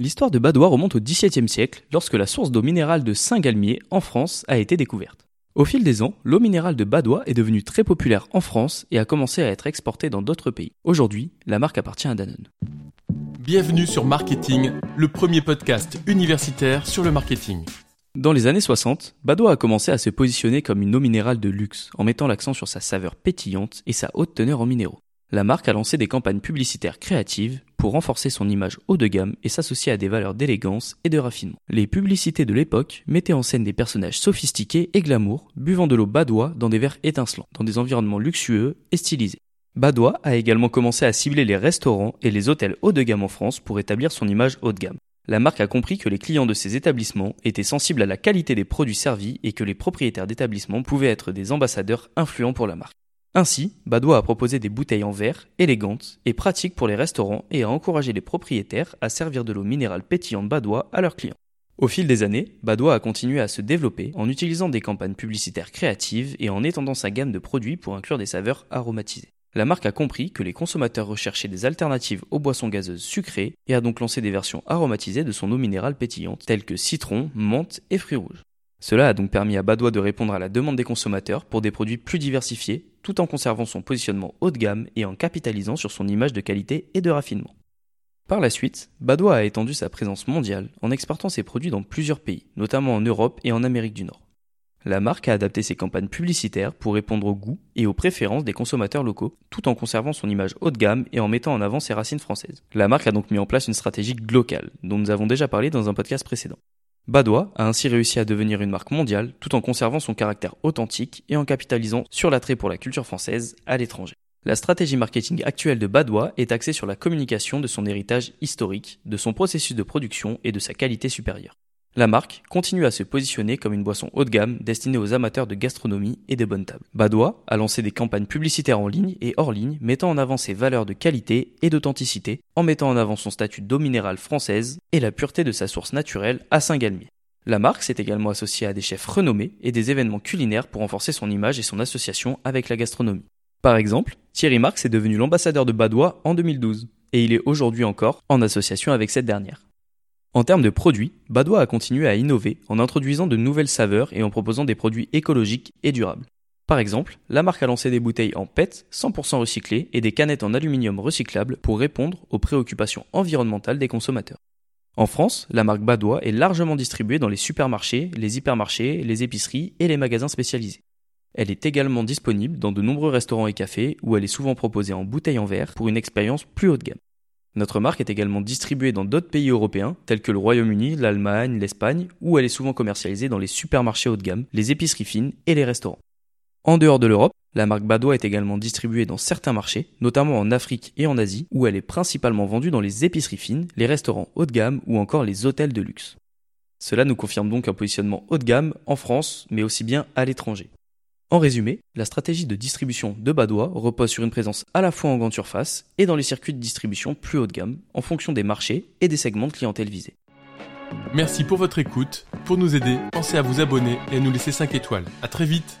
L'histoire de Badois remonte au XVIIe siècle lorsque la source d'eau minérale de Saint-Galmier en France a été découverte. Au fil des ans, l'eau minérale de Badois est devenue très populaire en France et a commencé à être exportée dans d'autres pays. Aujourd'hui, la marque appartient à Danone. Bienvenue sur Marketing, le premier podcast universitaire sur le marketing. Dans les années 60, Badois a commencé à se positionner comme une eau minérale de luxe en mettant l'accent sur sa saveur pétillante et sa haute teneur en minéraux la marque a lancé des campagnes publicitaires créatives pour renforcer son image haut de gamme et s'associer à des valeurs d'élégance et de raffinement. Les publicités de l'époque mettaient en scène des personnages sophistiqués et glamour, buvant de l'eau badois dans des verres étincelants, dans des environnements luxueux et stylisés. Badois a également commencé à cibler les restaurants et les hôtels haut de gamme en France pour établir son image haut de gamme. La marque a compris que les clients de ces établissements étaient sensibles à la qualité des produits servis et que les propriétaires d'établissements pouvaient être des ambassadeurs influents pour la marque. Ainsi, Badois a proposé des bouteilles en verre, élégantes et pratiques pour les restaurants et a encouragé les propriétaires à servir de l'eau minérale pétillante Badois à leurs clients. Au fil des années, Badois a continué à se développer en utilisant des campagnes publicitaires créatives et en étendant sa gamme de produits pour inclure des saveurs aromatisées. La marque a compris que les consommateurs recherchaient des alternatives aux boissons gazeuses sucrées et a donc lancé des versions aromatisées de son eau minérale pétillante telles que citron, menthe et fruits rouges. Cela a donc permis à Badois de répondre à la demande des consommateurs pour des produits plus diversifiés, tout en conservant son positionnement haut de gamme et en capitalisant sur son image de qualité et de raffinement. Par la suite, Badois a étendu sa présence mondiale en exportant ses produits dans plusieurs pays, notamment en Europe et en Amérique du Nord. La marque a adapté ses campagnes publicitaires pour répondre aux goûts et aux préférences des consommateurs locaux, tout en conservant son image haut de gamme et en mettant en avant ses racines françaises. La marque a donc mis en place une stratégie globale, dont nous avons déjà parlé dans un podcast précédent. Badois a ainsi réussi à devenir une marque mondiale tout en conservant son caractère authentique et en capitalisant sur l'attrait pour la culture française à l'étranger. La stratégie marketing actuelle de Badois est axée sur la communication de son héritage historique, de son processus de production et de sa qualité supérieure. La marque continue à se positionner comme une boisson haut de gamme destinée aux amateurs de gastronomie et de bonnes tables. Badois a lancé des campagnes publicitaires en ligne et hors ligne mettant en avant ses valeurs de qualité et d'authenticité en mettant en avant son statut d'eau minérale française et la pureté de sa source naturelle à Saint-Galmier. La marque s'est également associée à des chefs renommés et des événements culinaires pour renforcer son image et son association avec la gastronomie. Par exemple, Thierry Marx est devenu l'ambassadeur de Badois en 2012 et il est aujourd'hui encore en association avec cette dernière. En termes de produits, Badois a continué à innover en introduisant de nouvelles saveurs et en proposant des produits écologiques et durables. Par exemple, la marque a lancé des bouteilles en PET 100% recyclées et des canettes en aluminium recyclable pour répondre aux préoccupations environnementales des consommateurs. En France, la marque Badois est largement distribuée dans les supermarchés, les hypermarchés, les épiceries et les magasins spécialisés. Elle est également disponible dans de nombreux restaurants et cafés où elle est souvent proposée en bouteille en verre pour une expérience plus haut de gamme. Notre marque est également distribuée dans d'autres pays européens, tels que le Royaume-Uni, l'Allemagne, l'Espagne, où elle est souvent commercialisée dans les supermarchés haut de gamme, les épiceries fines et les restaurants. En dehors de l'Europe, la marque Badois est également distribuée dans certains marchés, notamment en Afrique et en Asie, où elle est principalement vendue dans les épiceries fines, les restaurants haut de gamme ou encore les hôtels de luxe. Cela nous confirme donc un positionnement haut de gamme en France, mais aussi bien à l'étranger. En résumé, la stratégie de distribution de Badois repose sur une présence à la fois en grande surface et dans les circuits de distribution plus haut de gamme, en fonction des marchés et des segments de clientèle visés. Merci pour votre écoute. Pour nous aider, pensez à vous abonner et à nous laisser 5 étoiles. À très vite